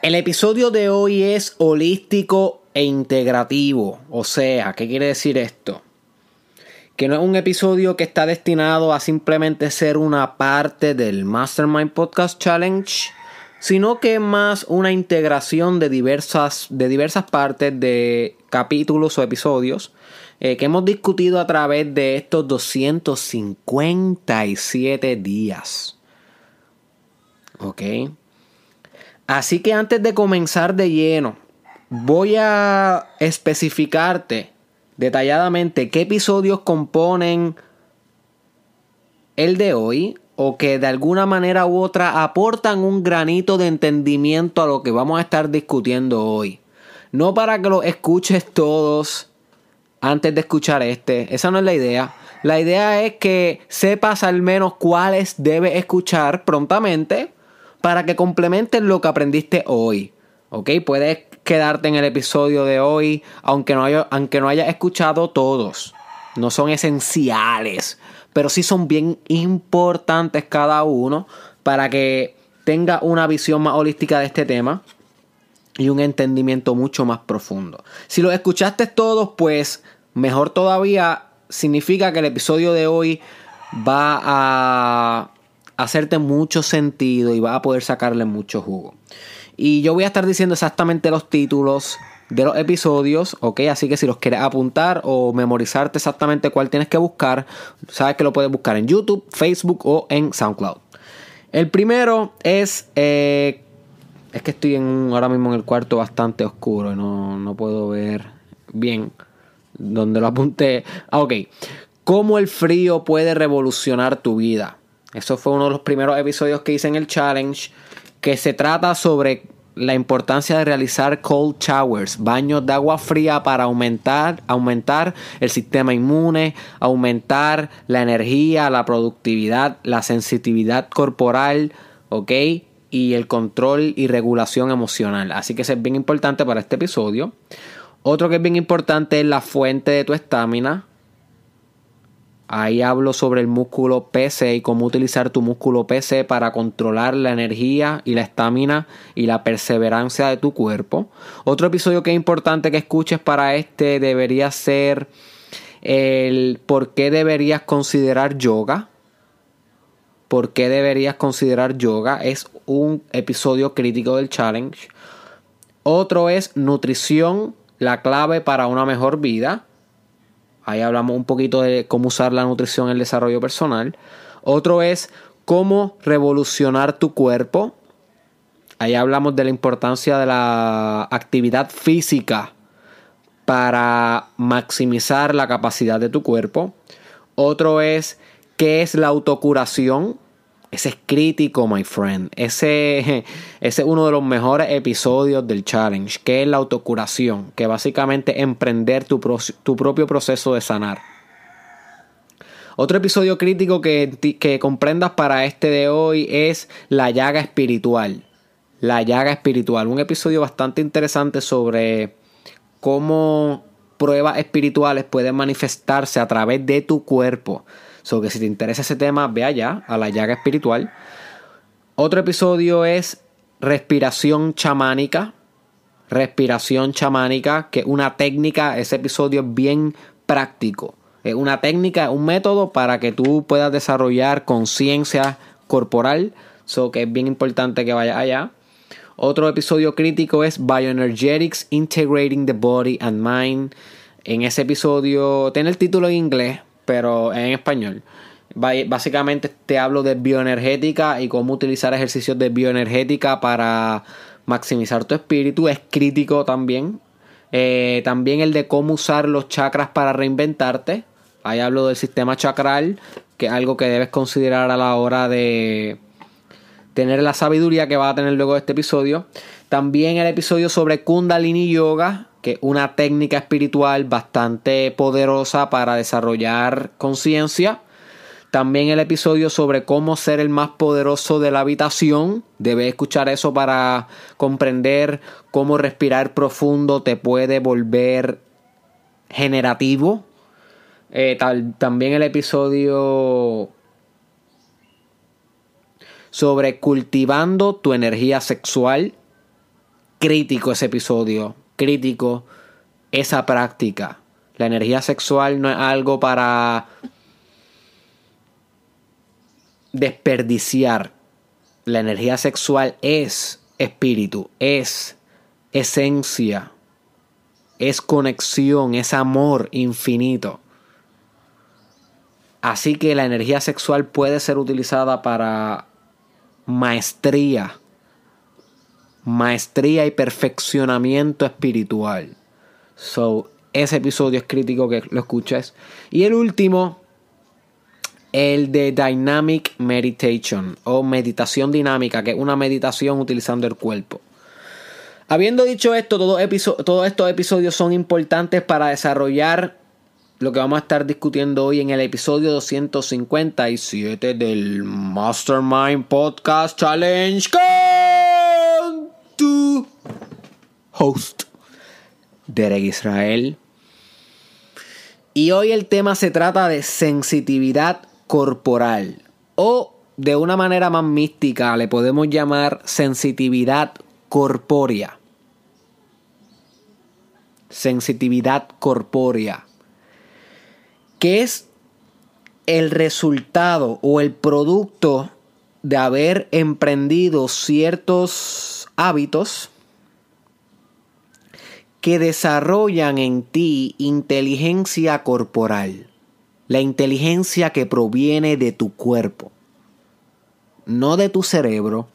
El episodio de hoy es holístico e integrativo. O sea, ¿qué quiere decir esto? Que no es un episodio que está destinado a simplemente ser una parte del Mastermind Podcast Challenge, sino que es más una integración de diversas, de diversas partes de capítulos o episodios eh, que hemos discutido a través de estos 257 días. ¿Ok? Así que antes de comenzar de lleno, voy a especificarte detalladamente qué episodios componen el de hoy o que de alguna manera u otra aportan un granito de entendimiento a lo que vamos a estar discutiendo hoy. No para que lo escuches todos antes de escuchar este, esa no es la idea. La idea es que sepas al menos cuáles debes escuchar prontamente para que complementes lo que aprendiste hoy. ¿Ok? Puedes quedarte en el episodio de hoy, aunque no, haya, aunque no hayas escuchado todos. No son esenciales, pero sí son bien importantes cada uno para que tenga una visión más holística de este tema y un entendimiento mucho más profundo. Si lo escuchaste todos, pues mejor todavía significa que el episodio de hoy va a hacerte mucho sentido y va a poder sacarle mucho jugo. Y yo voy a estar diciendo exactamente los títulos de los episodios, ¿ok? Así que si los quieres apuntar o memorizarte exactamente cuál tienes que buscar, sabes que lo puedes buscar en YouTube, Facebook o en SoundCloud. El primero es... Eh, es que estoy en, ahora mismo en el cuarto bastante oscuro y no, no puedo ver bien donde lo apunté. Ah, ok. ¿Cómo el frío puede revolucionar tu vida? Eso fue uno de los primeros episodios que hice en el challenge, que se trata sobre la importancia de realizar cold showers, baños de agua fría para aumentar, aumentar el sistema inmune, aumentar la energía, la productividad, la sensitividad corporal, ¿ok? Y el control y regulación emocional. Así que eso es bien importante para este episodio. Otro que es bien importante es la fuente de tu estamina. Ahí hablo sobre el músculo PC y cómo utilizar tu músculo PC para controlar la energía y la estamina y la perseverancia de tu cuerpo. Otro episodio que es importante que escuches para este debería ser el por qué deberías considerar yoga. ¿Por qué deberías considerar yoga? Es un episodio crítico del challenge. Otro es nutrición, la clave para una mejor vida. Ahí hablamos un poquito de cómo usar la nutrición en el desarrollo personal. Otro es cómo revolucionar tu cuerpo. Ahí hablamos de la importancia de la actividad física para maximizar la capacidad de tu cuerpo. Otro es qué es la autocuración. Ese es crítico, my friend. Ese, ese, es uno de los mejores episodios del challenge, que es la autocuración, que básicamente emprender tu, tu propio proceso de sanar. Otro episodio crítico que, que comprendas para este de hoy es la llaga espiritual. La llaga espiritual. Un episodio bastante interesante sobre cómo pruebas espirituales pueden manifestarse a través de tu cuerpo So que si te interesa ese tema, ve allá a la llaga espiritual. Otro episodio es respiración chamánica. Respiración chamánica, que es una técnica, ese episodio es bien práctico. Es una técnica, un método para que tú puedas desarrollar conciencia corporal. So que es bien importante que vayas allá. Otro episodio crítico es Bioenergetics Integrating the Body and Mind. En ese episodio, tiene el título en inglés, pero en español. Básicamente te hablo de bioenergética y cómo utilizar ejercicios de bioenergética para maximizar tu espíritu. Es crítico también. Eh, también el de cómo usar los chakras para reinventarte. Ahí hablo del sistema chakral, que es algo que debes considerar a la hora de tener la sabiduría que va a tener luego de este episodio. También el episodio sobre Kundalini Yoga, que es una técnica espiritual bastante poderosa para desarrollar conciencia. También el episodio sobre cómo ser el más poderoso de la habitación. Debes escuchar eso para comprender cómo respirar profundo te puede volver generativo. Eh, también el episodio sobre cultivando tu energía sexual crítico ese episodio, crítico esa práctica. La energía sexual no es algo para desperdiciar. La energía sexual es espíritu, es esencia, es conexión, es amor infinito. Así que la energía sexual puede ser utilizada para maestría, maestría y perfeccionamiento espiritual. So, ese episodio es crítico que lo escuches. Y el último, el de Dynamic Meditation o meditación dinámica, que es una meditación utilizando el cuerpo. Habiendo dicho esto, todos, estos episodios son importantes para desarrollar lo que vamos a estar discutiendo hoy en el episodio 257 del Mastermind Podcast Challenge con tu host, Derek Israel. Y hoy el tema se trata de sensitividad corporal o de una manera más mística le podemos llamar sensitividad corpórea. Sensitividad corpórea. Que es el resultado o el producto de haber emprendido ciertos hábitos que desarrollan en ti inteligencia corporal la inteligencia que proviene de tu cuerpo, no de tu cerebro,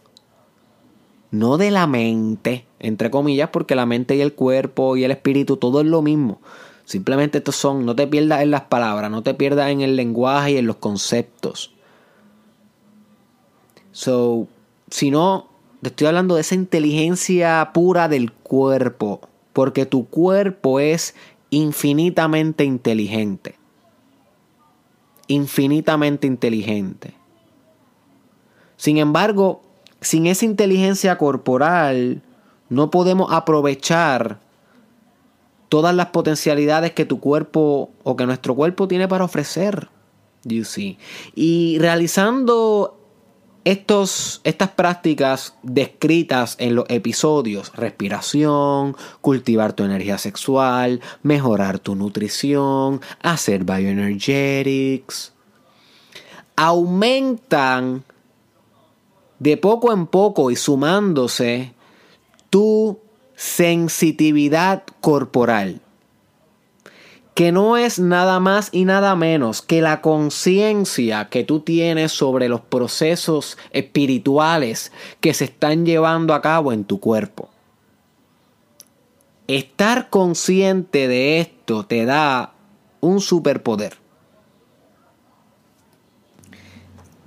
no de la mente, entre comillas, porque la mente y el cuerpo y el espíritu, todo es lo mismo. Simplemente estos son, no te pierdas en las palabras, no te pierdas en el lenguaje y en los conceptos. So, si no, estoy hablando de esa inteligencia pura del cuerpo, porque tu cuerpo es infinitamente inteligente infinitamente inteligente. Sin embargo, sin esa inteligencia corporal, no podemos aprovechar todas las potencialidades que tu cuerpo o que nuestro cuerpo tiene para ofrecer. You see. Y realizando estos, estas prácticas descritas en los episodios, respiración, cultivar tu energía sexual, mejorar tu nutrición, hacer bioenergetics, aumentan de poco en poco y sumándose tu sensitividad corporal que no es nada más y nada menos que la conciencia que tú tienes sobre los procesos espirituales que se están llevando a cabo en tu cuerpo. Estar consciente de esto te da un superpoder.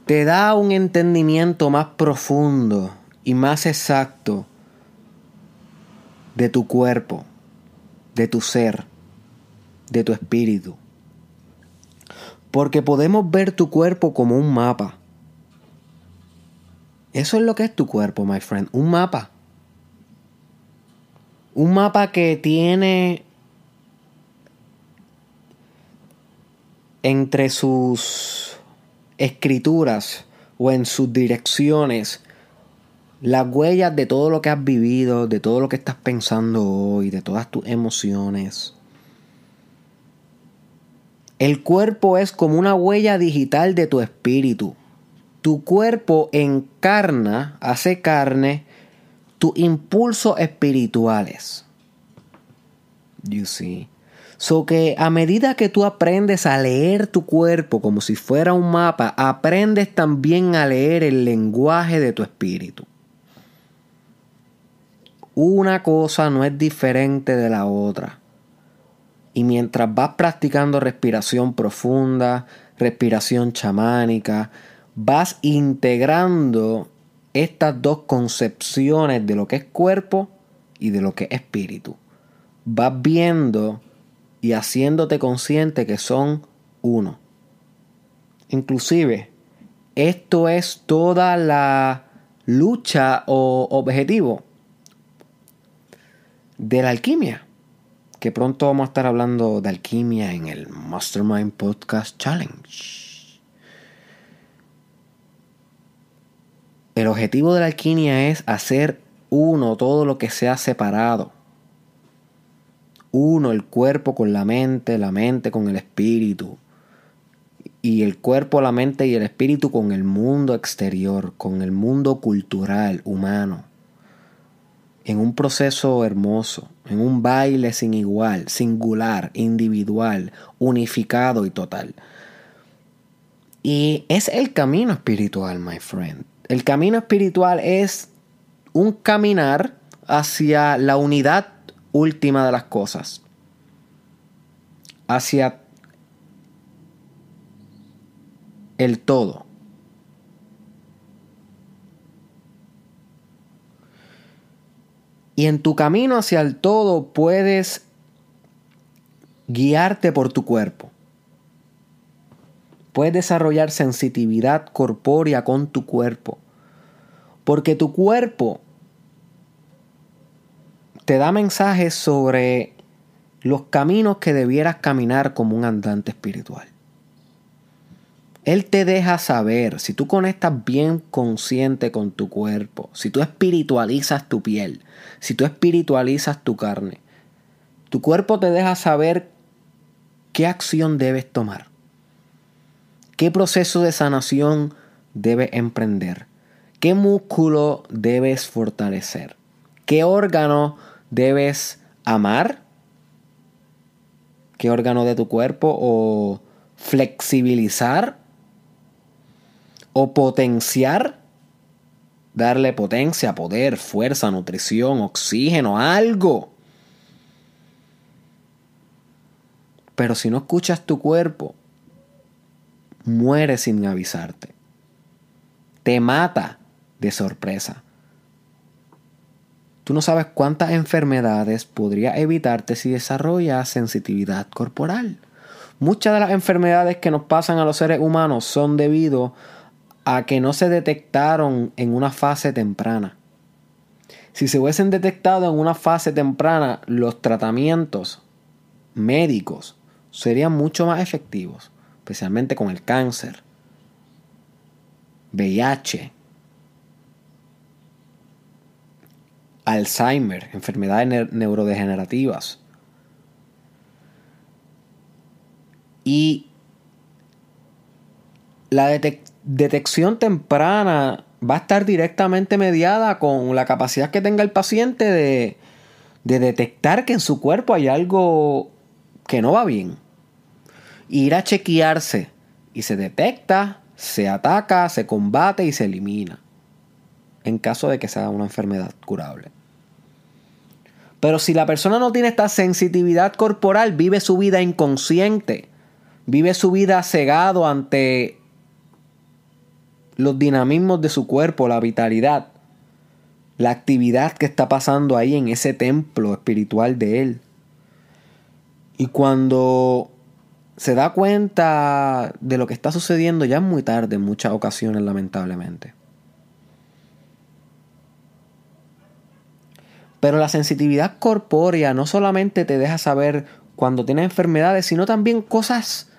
Te da un entendimiento más profundo y más exacto de tu cuerpo, de tu ser de tu espíritu. Porque podemos ver tu cuerpo como un mapa. Eso es lo que es tu cuerpo, my friend. Un mapa. Un mapa que tiene entre sus escrituras o en sus direcciones las huellas de todo lo que has vivido, de todo lo que estás pensando hoy, de todas tus emociones. El cuerpo es como una huella digital de tu espíritu. Tu cuerpo encarna, hace carne, tus impulsos espirituales. You see. So que a medida que tú aprendes a leer tu cuerpo como si fuera un mapa, aprendes también a leer el lenguaje de tu espíritu. Una cosa no es diferente de la otra. Y mientras vas practicando respiración profunda, respiración chamánica, vas integrando estas dos concepciones de lo que es cuerpo y de lo que es espíritu. Vas viendo y haciéndote consciente que son uno. Inclusive, esto es toda la lucha o objetivo de la alquimia pronto vamos a estar hablando de alquimia en el Mastermind Podcast Challenge. El objetivo de la alquimia es hacer uno todo lo que sea separado. Uno el cuerpo con la mente, la mente con el espíritu. Y el cuerpo, la mente y el espíritu con el mundo exterior, con el mundo cultural, humano. En un proceso hermoso, en un baile sin igual, singular, individual, unificado y total. Y es el camino espiritual, my friend. El camino espiritual es un caminar hacia la unidad última de las cosas. Hacia el todo. Y en tu camino hacia el todo puedes guiarte por tu cuerpo. Puedes desarrollar sensitividad corpórea con tu cuerpo. Porque tu cuerpo te da mensajes sobre los caminos que debieras caminar como un andante espiritual. Él te deja saber, si tú conectas bien consciente con tu cuerpo, si tú espiritualizas tu piel, si tú espiritualizas tu carne, tu cuerpo te deja saber qué acción debes tomar. ¿Qué proceso de sanación debes emprender? ¿Qué músculo debes fortalecer? ¿Qué órgano debes amar? ¿Qué órgano de tu cuerpo o flexibilizar? ¿O potenciar? Darle potencia, poder, fuerza, nutrición, oxígeno, algo. Pero si no escuchas tu cuerpo, muere sin avisarte. Te mata de sorpresa. Tú no sabes cuántas enfermedades podría evitarte si desarrollas sensitividad corporal. Muchas de las enfermedades que nos pasan a los seres humanos son debido a que no se detectaron en una fase temprana. Si se hubiesen detectado en una fase temprana, los tratamientos médicos serían mucho más efectivos especialmente con el cáncer, VIH, Alzheimer, enfermedades neurodegenerativas. Y la detección temprana va a estar directamente mediada con la capacidad que tenga el paciente de, de detectar que en su cuerpo hay algo que no va bien ir a chequearse y se detecta, se ataca, se combate y se elimina. En caso de que sea una enfermedad curable. Pero si la persona no tiene esta sensitividad corporal, vive su vida inconsciente, vive su vida cegado ante los dinamismos de su cuerpo, la vitalidad, la actividad que está pasando ahí en ese templo espiritual de él. Y cuando se da cuenta de lo que está sucediendo ya es muy tarde en muchas ocasiones, lamentablemente. Pero la sensitividad corpórea no solamente te deja saber cuando tienes enfermedades, sino también cosas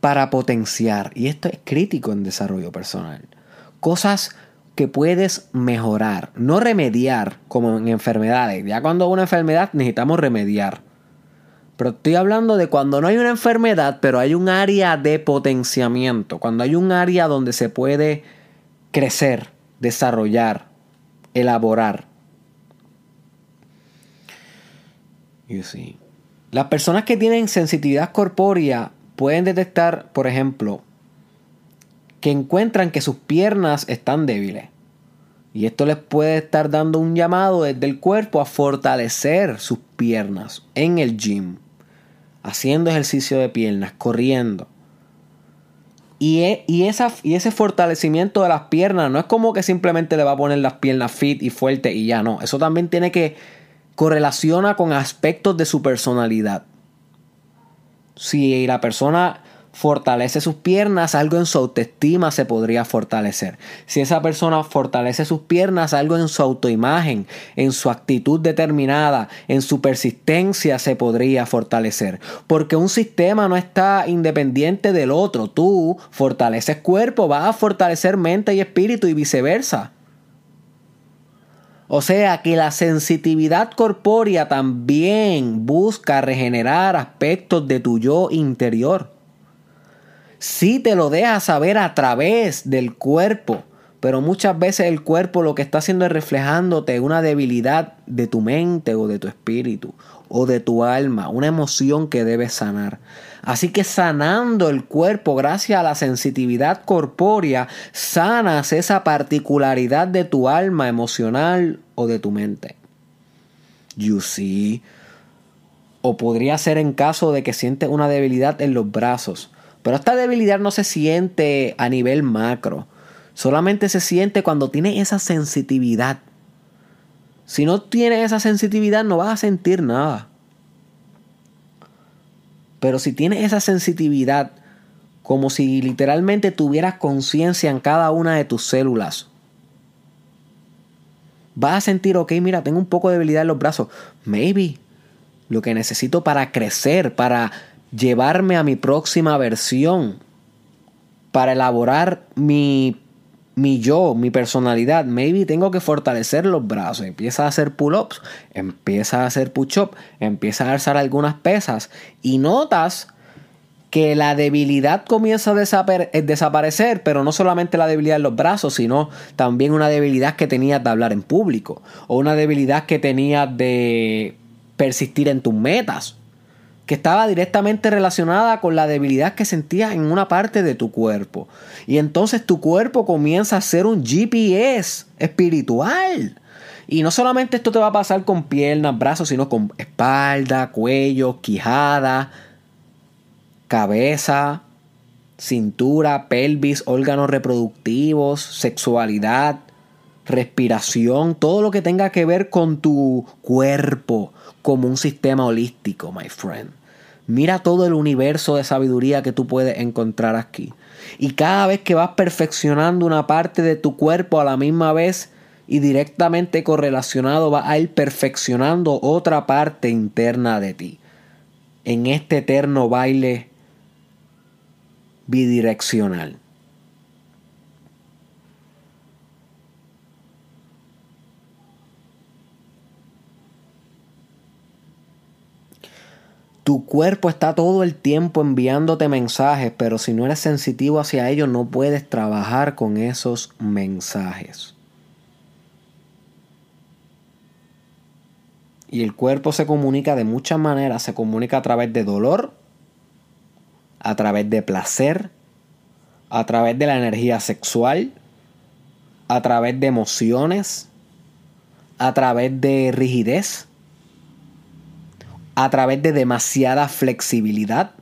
para potenciar. Y esto es crítico en desarrollo personal. Cosas que puedes mejorar, no remediar como en enfermedades. Ya cuando hay una enfermedad necesitamos remediar. Pero estoy hablando de cuando no hay una enfermedad, pero hay un área de potenciamiento, cuando hay un área donde se puede crecer, desarrollar, elaborar. Las personas que tienen sensitividad corpórea pueden detectar, por ejemplo, que encuentran que sus piernas están débiles. Y esto les puede estar dando un llamado desde el cuerpo a fortalecer sus piernas en el gym haciendo ejercicio de piernas, corriendo. Y, e, esa, y ese fortalecimiento de las piernas no es como que simplemente le va a poner las piernas fit y fuerte y ya no. Eso también tiene que correlaciona con aspectos de su personalidad. Si la persona fortalece sus piernas, algo en su autoestima se podría fortalecer. Si esa persona fortalece sus piernas, algo en su autoimagen, en su actitud determinada, en su persistencia se podría fortalecer. Porque un sistema no está independiente del otro. Tú fortaleces cuerpo, vas a fortalecer mente y espíritu y viceversa. O sea que la sensitividad corpórea también busca regenerar aspectos de tu yo interior. Si te lo dejas saber a través del cuerpo, pero muchas veces el cuerpo lo que está haciendo es reflejándote una debilidad de tu mente o de tu espíritu o de tu alma, una emoción que debes sanar. Así que sanando el cuerpo gracias a la sensitividad corpórea, sanas esa particularidad de tu alma emocional o de tu mente. You see. O podría ser en caso de que sientes una debilidad en los brazos. Pero esta debilidad no se siente a nivel macro. Solamente se siente cuando tienes esa sensitividad. Si no tienes esa sensitividad no vas a sentir nada. Pero si tienes esa sensitividad, como si literalmente tuvieras conciencia en cada una de tus células, vas a sentir, ok, mira, tengo un poco de debilidad en los brazos. Maybe lo que necesito para crecer, para llevarme a mi próxima versión, para elaborar mi, mi yo, mi personalidad. Maybe tengo que fortalecer los brazos. Empieza a hacer pull-ups, empieza a hacer push-up, empieza a alzar algunas pesas y notas que la debilidad comienza a eh, desaparecer, pero no solamente la debilidad en los brazos, sino también una debilidad que tenías de hablar en público o una debilidad que tenías de persistir en tus metas que estaba directamente relacionada con la debilidad que sentías en una parte de tu cuerpo. Y entonces tu cuerpo comienza a ser un GPS espiritual. Y no solamente esto te va a pasar con piernas, brazos, sino con espalda, cuello, quijada, cabeza, cintura, pelvis, órganos reproductivos, sexualidad, respiración, todo lo que tenga que ver con tu cuerpo como un sistema holístico, my friend. Mira todo el universo de sabiduría que tú puedes encontrar aquí. Y cada vez que vas perfeccionando una parte de tu cuerpo a la misma vez y directamente correlacionado, vas a ir perfeccionando otra parte interna de ti. En este eterno baile bidireccional. Tu cuerpo está todo el tiempo enviándote mensajes, pero si no eres sensitivo hacia ellos no puedes trabajar con esos mensajes. Y el cuerpo se comunica de muchas maneras. Se comunica a través de dolor, a través de placer, a través de la energía sexual, a través de emociones, a través de rigidez a través de demasiada flexibilidad,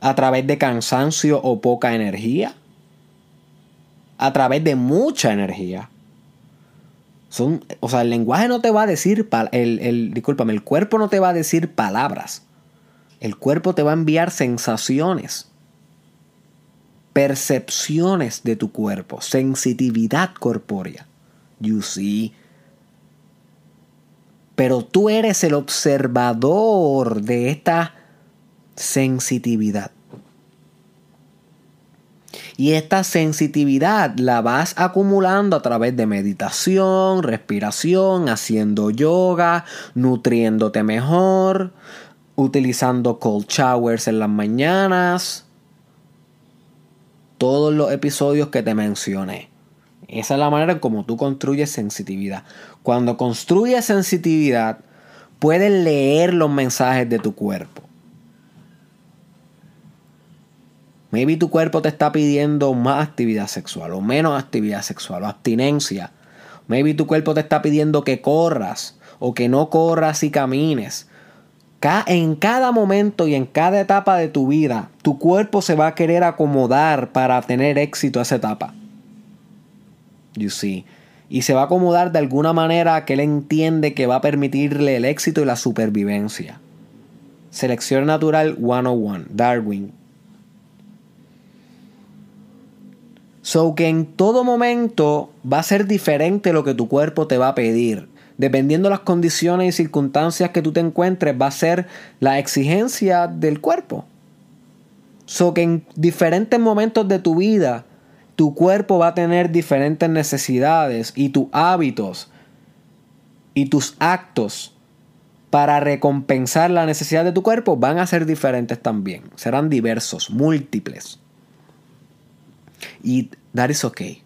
a través de cansancio o poca energía, a través de mucha energía. Son, o sea, el lenguaje no te va a decir, el, el, discúlpame, el cuerpo no te va a decir palabras. El cuerpo te va a enviar sensaciones, percepciones de tu cuerpo, sensitividad corpórea. You see, pero tú eres el observador de esta sensitividad. Y esta sensitividad la vas acumulando a través de meditación, respiración, haciendo yoga, nutriéndote mejor, utilizando cold showers en las mañanas. Todos los episodios que te mencioné. Esa es la manera como tú construyes sensitividad. Cuando construyes sensitividad, puedes leer los mensajes de tu cuerpo. Maybe tu cuerpo te está pidiendo más actividad sexual o menos actividad sexual o abstinencia. Maybe tu cuerpo te está pidiendo que corras o que no corras y camines. En cada momento y en cada etapa de tu vida, tu cuerpo se va a querer acomodar para tener éxito a esa etapa. You see. Y se va a acomodar de alguna manera que él entiende que va a permitirle el éxito y la supervivencia. Selección natural 101, Darwin. So que en todo momento va a ser diferente lo que tu cuerpo te va a pedir. Dependiendo de las condiciones y circunstancias que tú te encuentres, va a ser la exigencia del cuerpo. So que en diferentes momentos de tu vida tu cuerpo va a tener diferentes necesidades y tus hábitos y tus actos para recompensar la necesidad de tu cuerpo van a ser diferentes también. Serán diversos, múltiples. Y that is okay.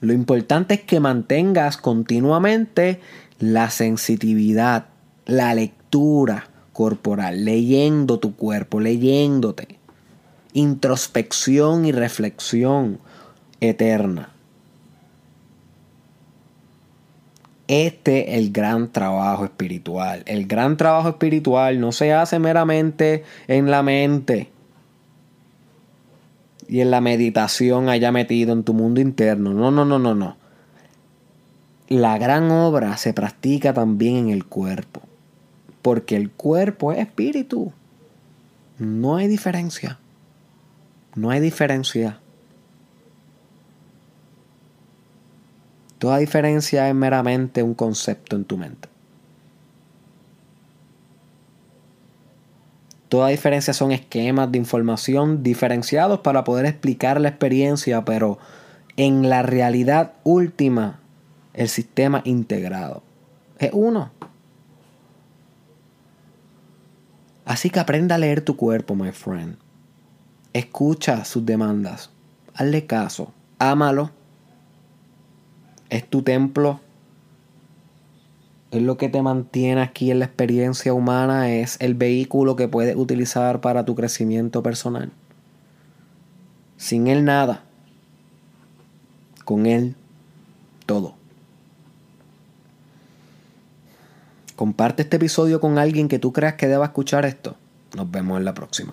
Lo importante es que mantengas continuamente la sensitividad, la lectura corporal, leyendo tu cuerpo, leyéndote. Introspección y reflexión eterna. Este es el gran trabajo espiritual. El gran trabajo espiritual no se hace meramente en la mente y en la meditación allá metido en tu mundo interno. No, no, no, no, no. La gran obra se practica también en el cuerpo. Porque el cuerpo es espíritu. No hay diferencia. No hay diferencia. Toda diferencia es meramente un concepto en tu mente. Toda diferencia son esquemas de información diferenciados para poder explicar la experiencia, pero en la realidad última, el sistema integrado es uno. Así que aprenda a leer tu cuerpo, my friend. Escucha sus demandas. Hazle caso. Ámalo. Es tu templo es lo que te mantiene aquí en la experiencia humana, es el vehículo que puedes utilizar para tu crecimiento personal. Sin él nada, con él todo. Comparte este episodio con alguien que tú creas que deba escuchar esto. Nos vemos en la próxima.